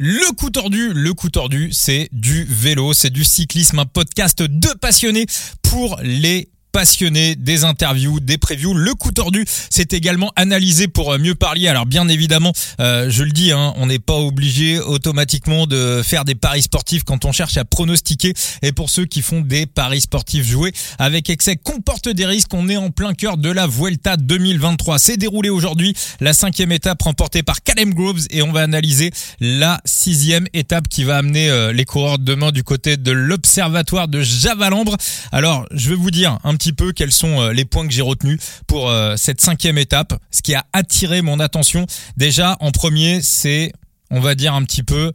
Le coup tordu, le coup tordu, c'est du vélo, c'est du cyclisme, un podcast de passionnés pour les passionné des interviews, des previews. Le coup tordu, c'est également analysé pour euh, mieux parler. Alors bien évidemment, euh, je le dis, hein, on n'est pas obligé automatiquement de faire des paris sportifs quand on cherche à pronostiquer. Et pour ceux qui font des paris sportifs joués avec excès comporte des risques. On est en plein cœur de la Vuelta 2023. C'est déroulé aujourd'hui la cinquième étape remportée par Calem Groves et on va analyser la sixième étape qui va amener euh, les coureurs demain du côté de l'observatoire de Javalambre. Alors je vais vous dire un petit peu quels sont euh, les points que j'ai retenus pour euh, cette cinquième étape. Ce qui a attiré mon attention, déjà en premier, c'est, on va dire un petit peu,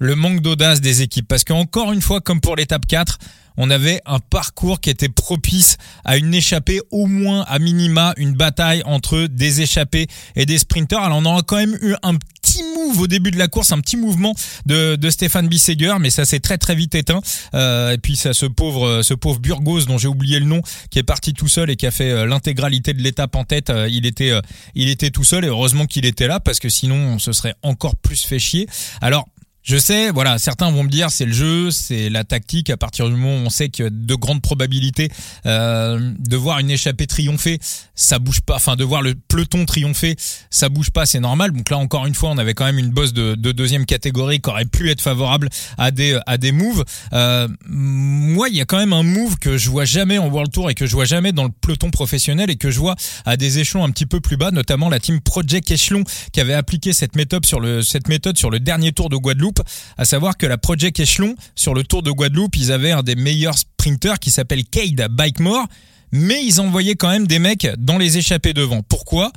le manque d'audace des équipes. Parce qu'encore une fois, comme pour l'étape 4, on avait un parcours qui était propice à une échappée, au moins à minima, une bataille entre des échappés et des sprinters. Alors on aura quand même eu un petit move au début de la course, un petit mouvement de, de Stéphane Bisseger, mais ça s'est très très vite éteint. Euh, et puis ça, ce pauvre, ce pauvre Burgos dont j'ai oublié le nom, qui est parti tout seul et qui a fait euh, l'intégralité de l'étape en tête, euh, il était, il était tout seul et heureusement qu'il était là parce que sinon on se serait encore plus fait chier. Alors je sais, voilà, certains vont me dire c'est le jeu, c'est la tactique. À partir du moment où on sait qu'il y a de grandes probabilités euh, de voir une échappée triompher, ça bouge pas. Enfin, de voir le peloton triompher, ça bouge pas, c'est normal. Donc là, encore une fois, on avait quand même une bosse de, de deuxième catégorie qui aurait pu être favorable à des à des moves. Euh, moi, il y a quand même un move que je vois jamais en World Tour et que je vois jamais dans le peloton professionnel et que je vois à des échelons un petit peu plus bas, notamment la team Project Echelon qui avait appliqué cette méthode sur le dernier Tour de Guadeloupe à savoir que la Project Echelon, sur le Tour de Guadeloupe, ils avaient un des meilleurs sprinters qui s'appelle Cade Bikemore, mais ils envoyaient quand même des mecs dans les échappées devant. Pourquoi?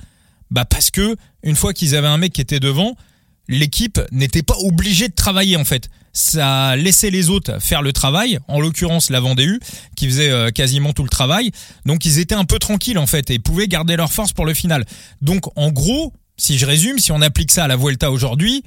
Bah parce que une fois qu'ils avaient un mec qui était devant, l'équipe n'était pas obligée de travailler en fait. Ça laissait les autres faire le travail, en l'occurrence la Vendée qui faisait euh, quasiment tout le travail. Donc ils étaient un peu tranquilles en fait et pouvaient garder leur force pour le final. Donc en gros, si je résume, si on applique ça à la Vuelta aujourd'hui,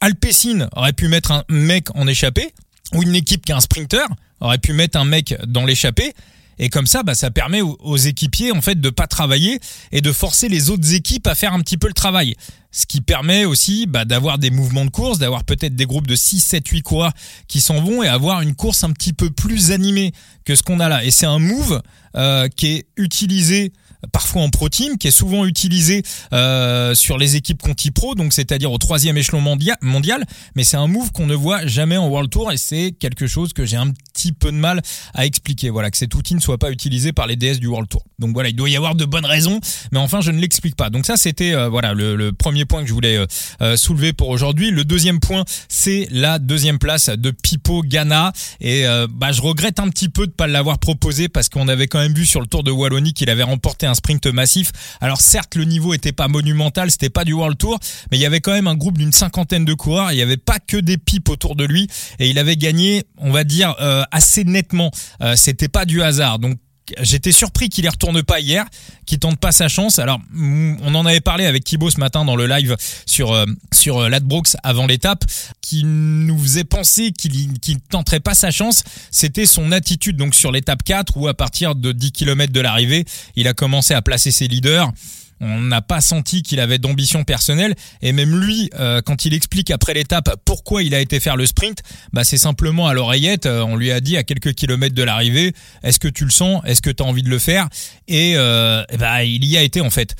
Alpecin aurait pu mettre un mec en échappée, ou une équipe qui a un sprinter aurait pu mettre un mec dans l'échappée. Et comme ça, bah, ça permet aux, équipiers en fait de pas travailler et de forcer les autres équipes à faire un petit peu le travail. Ce qui permet aussi bah, d'avoir des mouvements de course, d'avoir peut-être des groupes de 6, 7, 8 coureurs qui s'en vont et avoir une course un petit peu plus animée que ce qu'on a là. Et c'est un move euh, qui est utilisé parfois en pro team, qui est souvent utilisé euh, sur les équipes Conti Pro, donc c'est-à-dire au troisième échelon mondial, mondial. Mais c'est un move qu'on ne voit jamais en World Tour et c'est quelque chose que j'ai un petit peu de mal à expliquer. Voilà, que cet outil ne soit pas utilisé par les DS du World Tour. Donc voilà, il doit y avoir de bonnes raisons, mais enfin je ne l'explique pas. Donc ça c'était euh, voilà le, premier point que je voulais euh, soulever pour aujourd'hui. Le deuxième point, c'est la deuxième place de Pipo Ghana et bah je regrette un petit peu de pas l'avoir proposé parce qu'on avait quand même vu sur le Tour de Wallonie qu'il avait remporté un sprint massif. Alors certes, le niveau était pas monumental, c'était pas du World Tour, mais il y avait quand même un groupe d'une cinquantaine de coureurs. Il y avait pas que des pipes autour de lui et il avait gagné, on va dire, euh, assez nettement. Euh, c'était pas du hasard. Donc j'étais surpris qu'il y retourne pas hier, qu'il tente pas sa chance. Alors, mm, on en avait parlé avec Thibaut ce matin dans le live sur euh, sur euh, Ladbrokes avant l'étape, qui nous faisait penser qu'il qu'il tenterait pas sa chance. C'était son attitude donc sur l'étape 4 où à partir de 10 km de l'arrivée, il a commencé à placer ses leaders on n'a pas senti qu'il avait d'ambition personnelle. Et même lui euh, quand il explique après l'étape pourquoi il a été faire le sprint bah c'est simplement à l'oreillette. Euh, on lui a dit à quelques kilomètres de l'arrivée est-ce que tu le sens? Est-ce que tu as envie de le faire? Et, euh, bah il y a été en fait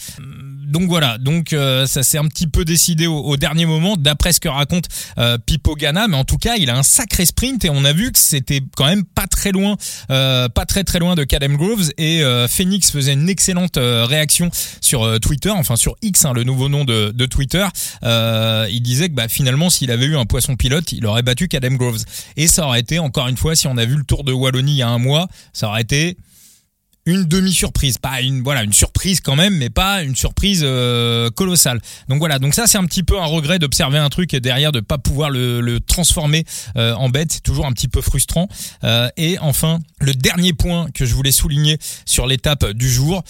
donc voilà, donc euh, ça s'est un petit peu décidé au, dernier moment, d'après ce que raconte euh, Pipo Gana, mais en tout cas, il a un sacré sprint et on a vu que c'était quand même pas très loin, euh, pas très très loin de Cadem Groves. Et Phoenix faisait une excellente réaction sur Twitter, enfin sur X, hein, le nouveau nom de, de Twitter. il disait que bah, finalement, s'il avait eu un poisson pilote, il aurait battu Cadem Groves. Et ça aurait été encore une fois, si on a vu le Tour de Wallonie il y a un mois, ça aurait été une demi-surprise, pas une voilà une surprise quand même, mais pas une surprise euh, colossale. Donc voilà, donc ça c'est un petit peu un regret d'observer un truc et derrière de pas pouvoir le, transformer euh, en bête, c'est toujours un petit peu frustrant. Euh, et enfin, le dernier point que je voulais souligner sur l'étape du jour.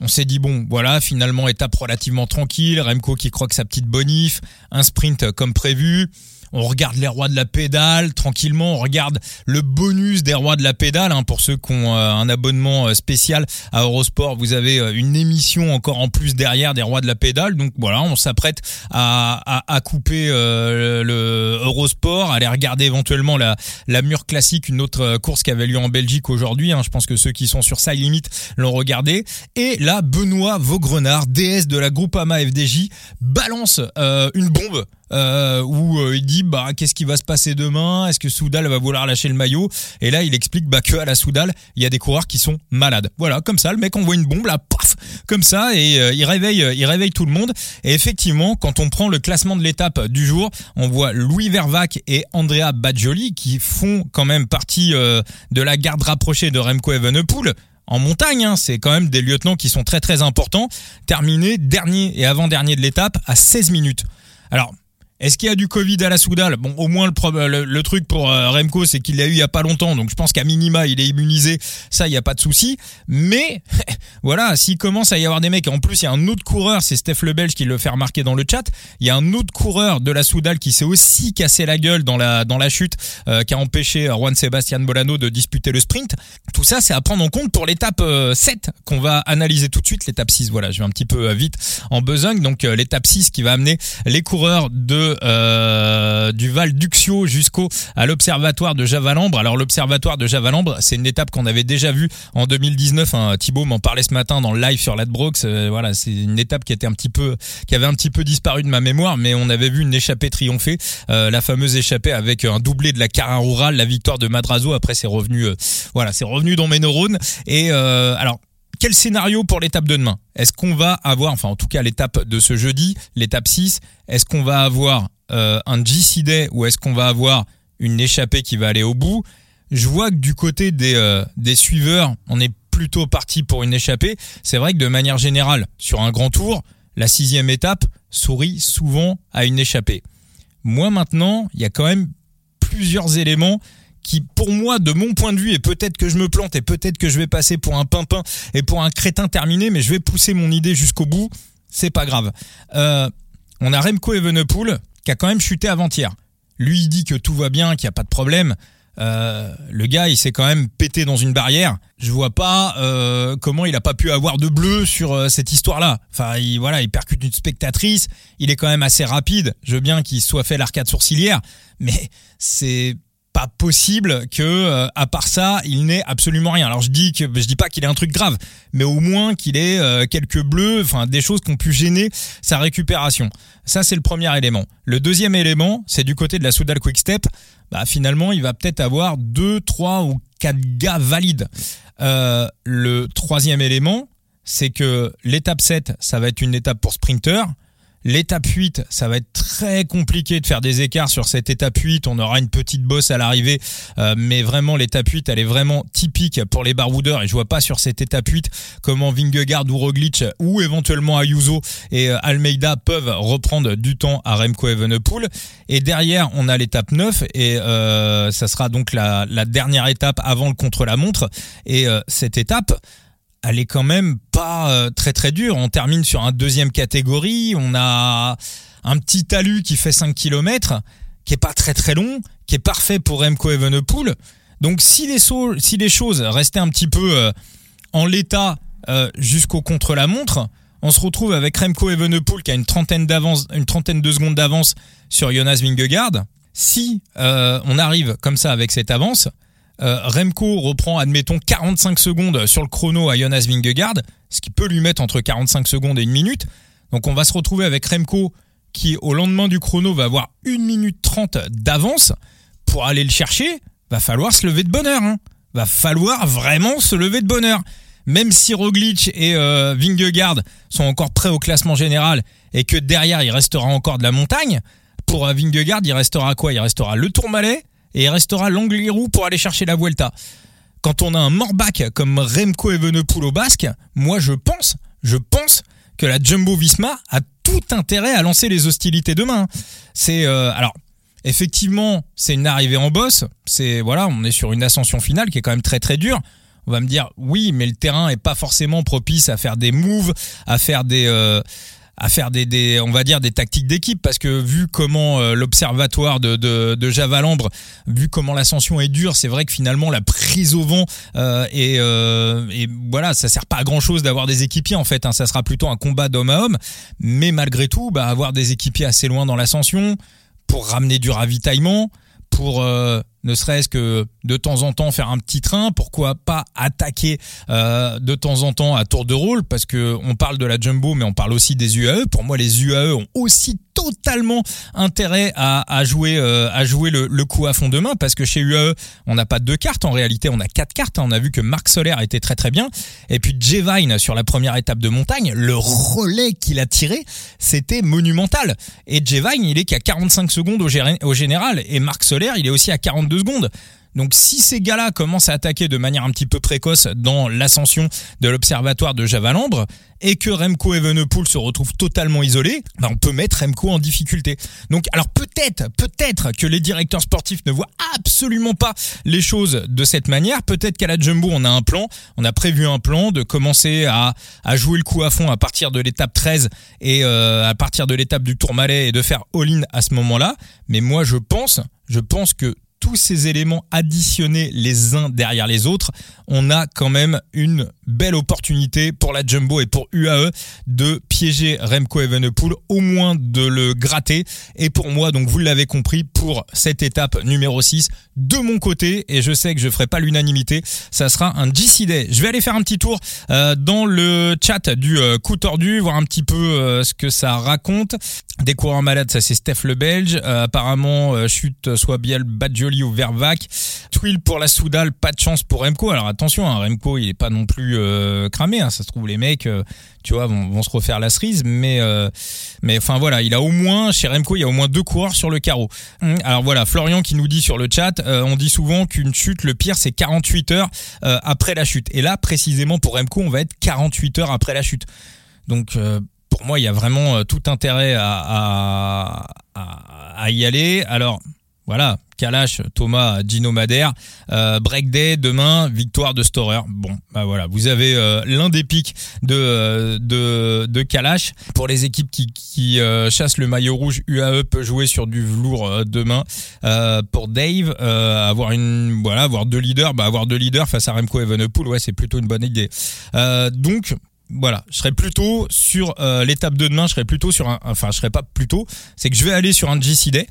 On s'est dit bon, voilà, finalement étape relativement tranquille, Remco qui croque sa petite bonif, un sprint comme prévu. On regarde les rois de la pédale tranquillement, on regarde le bonus des rois de la pédale. Hein, pour ceux qui ont euh, un abonnement euh, spécial à Eurosport, vous avez euh, une émission encore en plus derrière des rois de la pédale. Donc voilà, on s'apprête à, couper le Eurosport, aller regarder éventuellement la, la Mur Classique, une autre course qui avait lieu en Belgique aujourd'hui. Hein. Je pense que ceux qui sont sur Side Limit l'ont regardé. Et là, Benoît Vaugrenard, DS de la Groupama FDJ, balance une bombe euh, où euh, il dit bah qu'est-ce qui va se passer demain? Est-ce que Soudal va vouloir lâcher le maillot? Et là, il explique bah que à la Soudal, il y a des coureurs qui sont malades. Voilà, comme ça, le mec envoie une bombe là, paf, comme ça, et euh, il réveille, euh, il réveille tout le monde. Et effectivement, quand on prend le classement de l'étape du jour, on voit Louis Vervac et Andrea Badjoli qui font quand même partie de la garde rapprochée de Remco Evenepoel en montagne, hein, c'est quand même des lieutenants qui sont très très importants, terminé dernier et avant-dernier de l'étape à 16 minutes. Alors, est-ce qu'il y a du Covid à la Soudal Bon, au moins le, le, truc pour euh, Remco, c'est qu'il l'a eu il y a pas longtemps, donc je pense qu'à minima il est immunisé. Ça, il y a pas de souci. Mais voilà, s'il commence à y avoir des mecs, en plus il y a un autre coureur, c'est Steph Le Belge qui le fait remarquer dans le chat. Il y a un autre coureur de la Soudal qui s'est aussi cassé la gueule dans la dans la chute, euh, qui a empêché euh, Juan Sebastian Bolano de disputer le sprint. Tout ça, c'est à prendre en compte pour l'étape 7 qu'on va analyser tout de suite. L'étape 6, voilà, je vais un petit peu vite en besogne. Donc l'étape 6 qui va amener les coureurs de euh, du Val d'Uxio jusqu'au à l'observatoire de Javalambre. Alors l'observatoire de Javalambre, c'est une étape qu'on avait déjà vue en 2019. Hein. Thibaut m'en parlait ce matin dans le live sur Ladbrokes. Euh, voilà, c'est une étape qui était un petit peu, qui avait un petit peu disparu de ma mémoire, mais on avait vu une échappée triompher, euh, la fameuse échappée avec un doublé de la Carin Rural, la victoire de Madrazo. Après, c'est revenu, voilà, c'est revenu dans mes neurones. Et alors quel scénario pour l'étape de demain? Est-ce qu'on va avoir, enfin en tout cas l'étape de ce jeudi, l'étape 6, est-ce qu'on va avoir euh, un GC Day ou est-ce qu'on va avoir une échappée qui va aller au bout? Je vois que du côté des, euh, des suiveurs, on est plutôt parti pour une échappée. C'est vrai que de manière générale, sur un grand tour, la sixième étape sourit souvent à une échappée. Moi maintenant, il y a quand même plusieurs éléments qui, pour moi, de mon point de vue, et peut-être que je me plante, et peut-être que je vais passer pour un pimpin et pour un crétin terminé, mais je vais pousser mon idée jusqu'au bout. C'est pas grave. Euh, on a Remco Evenepoel qui a quand même chuté avant-hier. Lui, il dit que tout va bien, qu'il n'y a pas de problème. Euh, le gars, il s'est quand même pété dans une barrière. Je vois pas euh, comment il a pas pu avoir de bleu sur cette histoire-là. Enfin, il, voilà, il percute une spectatrice. Il est quand même assez rapide. Je veux bien qu'il soit fait l'arcade sourcilière, mais c'est possible que euh, à part ça il n'ait absolument rien. Alors je dis que je dis pas qu'il ait un truc grave mais au moins qu'il ait euh, quelques bleus enfin des choses qui ont pu gêner sa récupération. Ça c'est le premier élément. Le deuxième élément c'est du côté de la Soudal Quickstep bah finalement il va peut-être avoir deux trois ou quatre gars valides. Euh, le troisième élément c'est que l'étape 7 ça va être une étape pour sprinter L'étape 8, ça va être très compliqué de faire des écarts sur cette étape 8. On aura une petite bosse à l'arrivée, euh, mais vraiment l'étape 8, elle est vraiment typique pour les baroudeurs et je vois pas sur cette étape 8 comment Vingegaard ou Roglic ou éventuellement Ayuso et euh, Almeida peuvent reprendre du temps à Remco Evenepoel. Et derrière, on a l'étape 9 et euh, ça sera donc la, la, dernière étape avant le contre-la-montre. Et cette étape, elle est quand même pas euh, très très dure. On termine sur un deuxième catégorie. On a un petit talus qui fait 5 km, qui est pas très très long, qui est parfait pour Remco Evenepoel. Donc si les, si les choses restaient un petit peu euh, en l'état euh, jusqu'au contre-la-montre, on se retrouve avec Remco Evenepoel qui a une trentaine d'avance, une trentaine de secondes d'avance sur Jonas Vingegaard. Si on arrive comme ça avec cette avance, euh, Remco reprend, admettons, 45 secondes sur le chrono à Jonas Vingegaard, ce qui peut lui mettre entre 45 secondes et une minute. Donc on va se retrouver avec Remco qui, au lendemain du chrono, va avoir 1 minute 30 d'avance. Pour aller le chercher, va falloir se lever de bonheur. Hein. Va falloir vraiment se lever de bonheur. Même si Roglic et euh, Vingegaard sont encore prêts au classement général et que derrière il restera encore de la montagne, pour euh, Vingegaard il restera quoi? Il restera le Tourmalet, et restera l'Angliru pour aller chercher la Vuelta. Quand on a un morbac comme Remco Evenepoel au basque, moi je pense, je pense que la Jumbo Visma a tout intérêt à lancer les hostilités demain. C'est euh, alors effectivement, c'est une arrivée en bosse, c'est voilà, on est sur une ascension finale qui est quand même très très dure. On va me dire oui, mais le terrain est pas forcément propice à faire des moves, à faire des euh, à faire des, des, on va dire des tactiques d'équipe parce que vu comment euh, l'observatoire de, de, de Javalambre, vu comment l'ascension est dure, c'est vrai que finalement la prise au vent euh, et, euh, et voilà, ça sert pas à grand chose d'avoir des équipiers en fait. Hein, ça sera plutôt un combat d'homme à homme, mais malgré tout, bah, avoir des équipiers assez loin dans l'ascension pour ramener du ravitaillement, pour euh, ne serait-ce que de temps en temps faire un petit train, pourquoi pas attaquer euh, de temps en temps à tour de rôle, parce que on parle de la jumbo, mais on parle aussi des UAE. Pour moi, les UAE ont aussi totalement intérêt à, à jouer euh, à jouer le, coup à fond de main parce que chez UAE on n'a pas deux cartes. En réalité on a quatre cartes on a vu que Marc Solaire était très très bien. Et puis Jevine sur la première étape de montagne le relais qu'il a tiré c'était monumental. Et Jevine il est qu'à 45 secondes au, général. Et Marc Solaire il est aussi à 42 secondes donc si ces gars-là commencent à attaquer de manière un petit peu précoce dans l'ascension de l'observatoire de Javalambre et que Remco Evenepoel se retrouve totalement isolé, bah on peut mettre Remco en difficulté. Donc alors peut-être, peut-être que les directeurs sportifs ne voient absolument pas les choses de cette manière. Peut-être qu'à la Jumbo on a un plan, on a prévu un plan de commencer à, à jouer le coup à fond à partir de l'étape 13 et euh, à partir de l'étape du Tourmalet et de faire all-in à ce moment-là. Mais moi je pense, je pense que tous ces éléments additionnés les uns derrière les autres, on a quand même une belle opportunité pour la Jumbo et pour UAE de piéger Remco Evenepoel, au moins de le gratter. Et pour moi, donc vous l'avez compris, pour cette étape numéro 6, de mon côté, et je sais que je ferai pas l'unanimité, ça sera un GC Day. Je vais aller faire un petit tour euh, dans le chat du euh, coup tordu, voir un petit peu euh, ce que ça raconte. Des coureurs malades, ça c'est Steph le Belge. apparemment, chute soit Biel Badjoli ou Vervac. Twill pour la Soudal, pas de chance pour Remco. Alors attention, hein, Remco il est pas non plus cramé. Hein. Ça se trouve les mecs, tu vois, vont, vont, se refaire la cerise. Mais mais enfin voilà, il a au moins chez Remco, il y a au moins deux coureurs sur le carreau. Hum, alors voilà, Florian qui nous dit sur le chat, on dit souvent qu'une chute, le pire c'est 48 heures après la chute. Et là précisément pour Remco, on va être 48 heures après la chute. Donc pour moi, il y a vraiment tout intérêt à, y aller. Alors, voilà, Kalash, Thomas, Gino Madère, euh, Break Day demain, victoire de Storer. Bon, bah voilà, vous avez euh, l'un des pics de de Kalash. Pour les équipes qui euh, chassent le maillot rouge, UAE peut jouer sur du velours euh, demain. pour Dave, avoir une voilà, avoir deux leaders, bah avoir deux leaders face à Remco Evenepoel, ouais, c'est plutôt une bonne idée. donc voilà, je serais plutôt sur euh, l'étape de demain, je serais plutôt sur un enfin je serais pas plutôt, c'est que je vais aller sur un GC Day.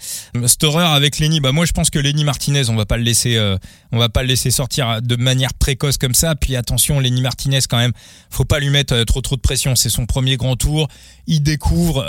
Storer avec Lenny, bah moi je pense que Lenny Martinez, on va pas le laisser euh, on va pas le laisser sortir de manière précoce comme ça. Puis attention, Lenny Martinez quand même, faut pas lui mettre euh, trop trop de pression, c'est son premier grand tour, il découvre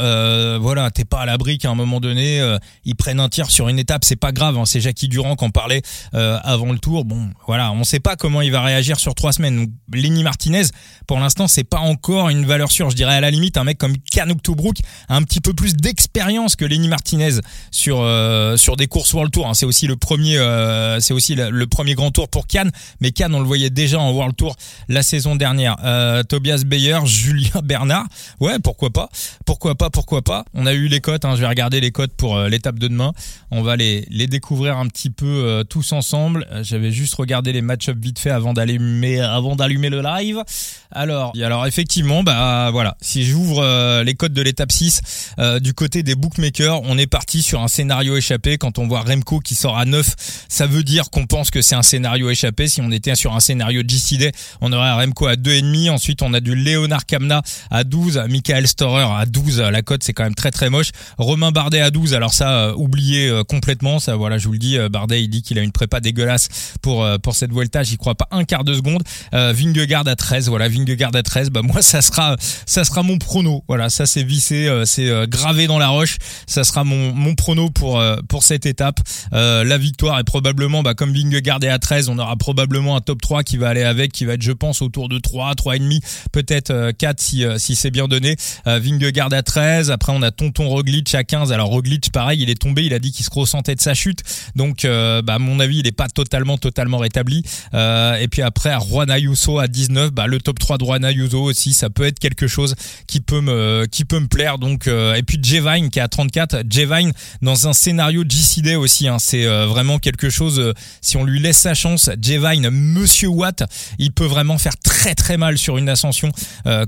voilà, t'es pas à l'abri qu'à un moment donné, ils prennent un tir sur une étape, c'est pas grave, hein. c'est Jackie Durand qu'on parlait avant le tour. Bon, voilà, on sait pas comment il va réagir sur trois semaines. Donc Lenny Martinez, pour l'instant, c'est pas encore une valeur sûre. Je dirais à la limite un mec comme Kanuk Tobruk a un petit peu plus d'expérience que Lenny Martinez sur euh, sur des courses World Tour. Hein. C'est aussi le premier euh, c'est aussi le, premier grand tour pour Cannes, mais Cannes on le voyait déjà en World Tour la saison dernière. Euh, Tobias Beyer, Julien Bernard, ouais pourquoi pas, pourquoi pas, pourquoi pas. On a eu les cotes, hein. je vais regarder les cotes pour l'étape de demain. On va les découvrir un petit peu tous ensemble. J'avais juste regardé les match-up vite fait avant d'allumer le live. Alors alors effectivement, bah voilà, si j'ouvre euh, les codes de l'étape 6 euh, du côté des bookmakers, on est parti sur un scénario échappé. Quand on voit Remco qui sort à 9, ça veut dire qu'on pense que c'est un scénario échappé. Si on était sur un scénario GCD, on aurait Remco à 2,5. Ensuite, on a du Léonard Kamna à 12, Michael Storer à 12. La cote, c'est quand même très très moche. Romain Bardet à 12. Alors ça, euh, oubliez complètement. Ça, voilà, je vous le dis, Bardet, il dit qu'il a une prépa dégueulasse pour pour cette Vuelta. J'y crois pas un quart de seconde. Vingegaard à 13. Voilà, Vingegaard à 13. Bah moi ça sera ça sera mon prono. Voilà, ça c'est vissé, euh, c'est euh, gravé dans la roche. Ça sera mon mon prono pour euh, pour cette étape. la victoire est probablement bah comme Vingegaard est à 13, on aura probablement un top 3 qui va aller avec qui va être je pense autour de 3, 3 et demi, peut-être 4 si si c'est bien donné. Vingegaard à 13, après on a Tonton Roglic à 15. Alors Roglic pareil, il est tombé, il a dit qu'il se ressentait de sa chute. Donc bah à mon avis, il est pas totalement totalement rétabli. et puis après à Juan Ayuso à 19, bah le top 3 de Juan Ayuso aussi, ça peut être quelque chose qui peut me qui peut me plaire. Donc et puis Jevine qui est à 34, Jevine dans un scénario GCD aussi. Hein, c'est vraiment quelque chose. si on lui laisse sa chance, Jevine, Monsieur Watt, il peut vraiment faire très très mal sur une ascension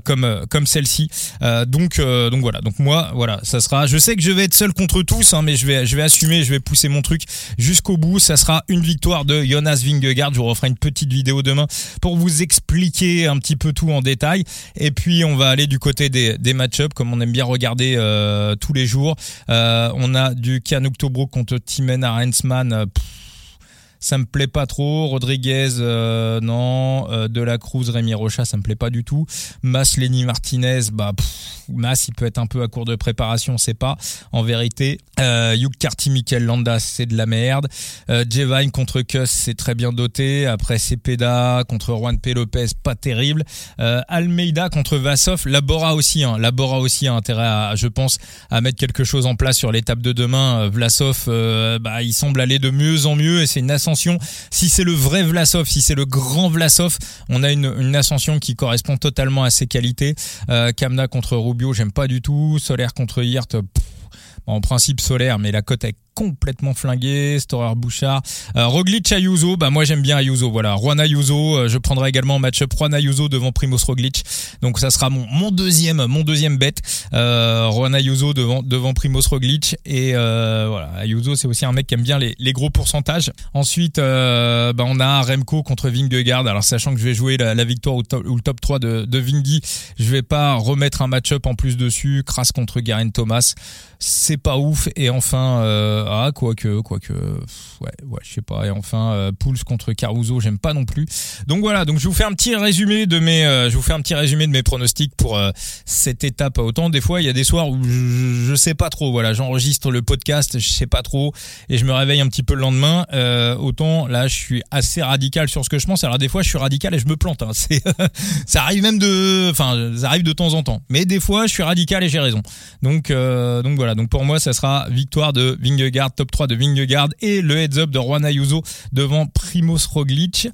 comme comme celle-ci. donc donc voilà. Donc moi voilà, ça sera. Je sais que je vais être seul contre tous, hein, mais je vais je vais assumer, je vais pousser mon truc jusqu'au bout. Ça sera une victoire de Jonas Vingegaard. Je vous referai une petite vidéo demain pour vous expliquer un petit peu tout en détail. Et puis on va aller du côté des, des match-up, comme on aime bien regarder euh, tous les jours. Euh, on a du Canuk Tobruk contre Timen Arensman ça me plaît pas trop. Rodriguez, euh, non. Euh, de la Cruz, Rémi Rocha, ça me plaît pas du tout. Mas, Lenny Martinez, bah, Mas, il peut être un peu à court de préparation, on sait pas. En vérité, euh, Hugh Carty, Mikel Landa, c'est de la merde. Euh, Jevine contre Kuss, c'est très bien doté. Après, Cepeda contre Juan P. Lopez, pas terrible. Euh, Almeida contre Vassov, Labora aussi, hein. Labora aussi a intérêt je pense, à mettre quelque chose en place sur l'étape de demain. Euh, Vlasov, bah, il semble aller de mieux en mieux et c'est une Si c'est le vrai Vlasov, si c'est le grand Vlasov, on a une, une, ascension qui correspond totalement à ses qualités. Euh, Kamna contre Rubio, j'aime pas du tout. Solaire contre Hirt, en principe solaire, mais la cote est complètement flingué, Storer Bouchard, euh, Roglic Ayuso, bah moi j'aime bien Ayuso, voilà, Juan Ayuso, euh, je prendrai également match-up Juan Ayuso devant Primoz Roglic, donc ça sera mon, mon deuxième mon deuxième bet, euh, Juan Ayuso devant devant Primoz Roglic. Et euh, voilà, Ayuso c'est aussi un mec qui aime bien les, les gros pourcentages. Ensuite, euh, bah on a Remco contre Vingegaard, alors sachant que je vais jouer la, victoire ou, ou, le top 3 de, de Vingy, je vais pas remettre un match-up en plus dessus, Kras contre Garen Thomas, c'est pas ouf. Et enfin euh, ah, quoique, quoique, ouais, ouais, je sais pas. Et enfin, euh, Pouls contre Caruso, j'aime pas non plus. Donc voilà, donc je vous fais un petit résumé de mes, euh, je vous fais un petit résumé de mes pronostics pour euh, cette étape. Autant des fois, il y a des soirs où je, je sais pas trop. Voilà, j'enregistre le podcast, je sais pas trop, et je me réveille un petit peu le lendemain. Autant là, je suis assez radical sur ce que je pense. Alors des fois, je suis radical et je me plante. Hein. C'est, ça arrive même de, enfin, ça arrive de temps en temps. Mais des fois, je suis radical et j'ai raison. Donc, euh, donc voilà. Donc pour moi, ça sera victoire de Vingegaard top 3 de Vingegaard et le heads up de Juan Ayuso devant Primoz Roglic.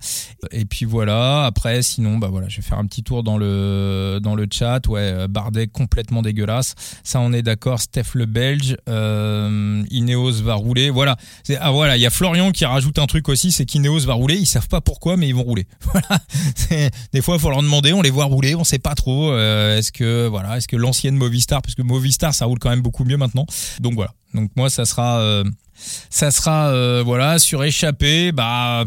Et puis voilà, après sinon bah voilà, je vais faire un petit tour dans le dans le chat. Ouais, Bardet complètement dégueulasse. Ça on est d'accord, Steph le Belge, euh, Ineos va rouler. Voilà. Ah voilà, il y a Florian qui rajoute un truc aussi, c'est qu'Ineos va rouler, ils savent pas pourquoi mais ils vont rouler. Voilà. Des fois il faut leur demander, on les voit rouler, on sait pas trop euh, est-ce que voilà, est-ce que l'ancienne Movistar parce que Movistar ça roule quand même beaucoup mieux maintenant. Donc voilà. Donc moi ça sera euh, ça sera euh, voilà sur échappé bah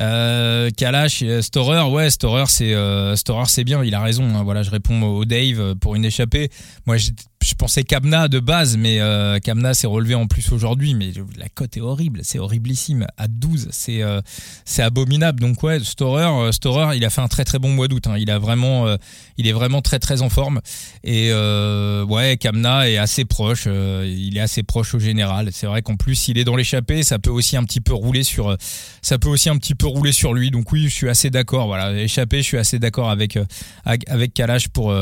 euh, Kalash, Storer, ouais, Storer, c'est Storer, c'est bien. Il a raison. Hein, voilà, je réponds au Dave pour une échappée. Moi, je pensais Kamna de base, mais euh, Kamna s'est relevé en plus aujourd'hui. Mais la cote est horrible, c'est horriblissime. À 12, c'est euh, c'est abominable. Donc ouais, Storer, euh, Storer, il a fait un très très bon mois d'août. Hein. Il euh, il est vraiment très très en forme. Et ouais, Kamna est assez proche. il est assez proche au général. C'est vrai qu'en plus, il est dans l'échappée, ça peut aussi un petit peu rouler sur, ça peut aussi un petit peu rouler sur lui. Donc oui, je suis assez d'accord. Voilà, échappé, je suis assez d'accord avec avec Kalash pour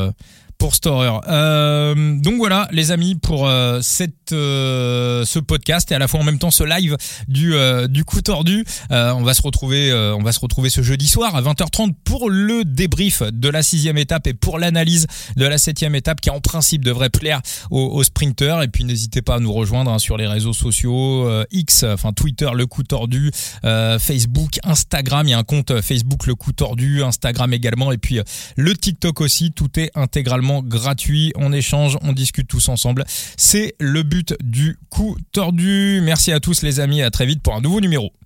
pour Storer. Euh, donc voilà, les amis, pour euh, cette euh, ce podcast et à la fois en même temps ce live du euh, du coup tordu. Euh, on va se retrouver, on va se retrouver ce jeudi soir à 20h30 pour le débrief de la sixième étape et pour l'analyse de la septième étape qui en principe devrait plaire aux, aux. Et puis n'hésitez pas à nous rejoindre hein, sur les réseaux sociaux X, enfin Twitter le coup tordu, Facebook, Instagram. Il y a un compte Facebook le coup tordu, Instagram également et puis le TikTok aussi. Tout est intégralement gratuit. On échange, on discute tous ensemble. C'est le but du coup tordu. Merci à tous les amis. À très vite pour un nouveau numéro.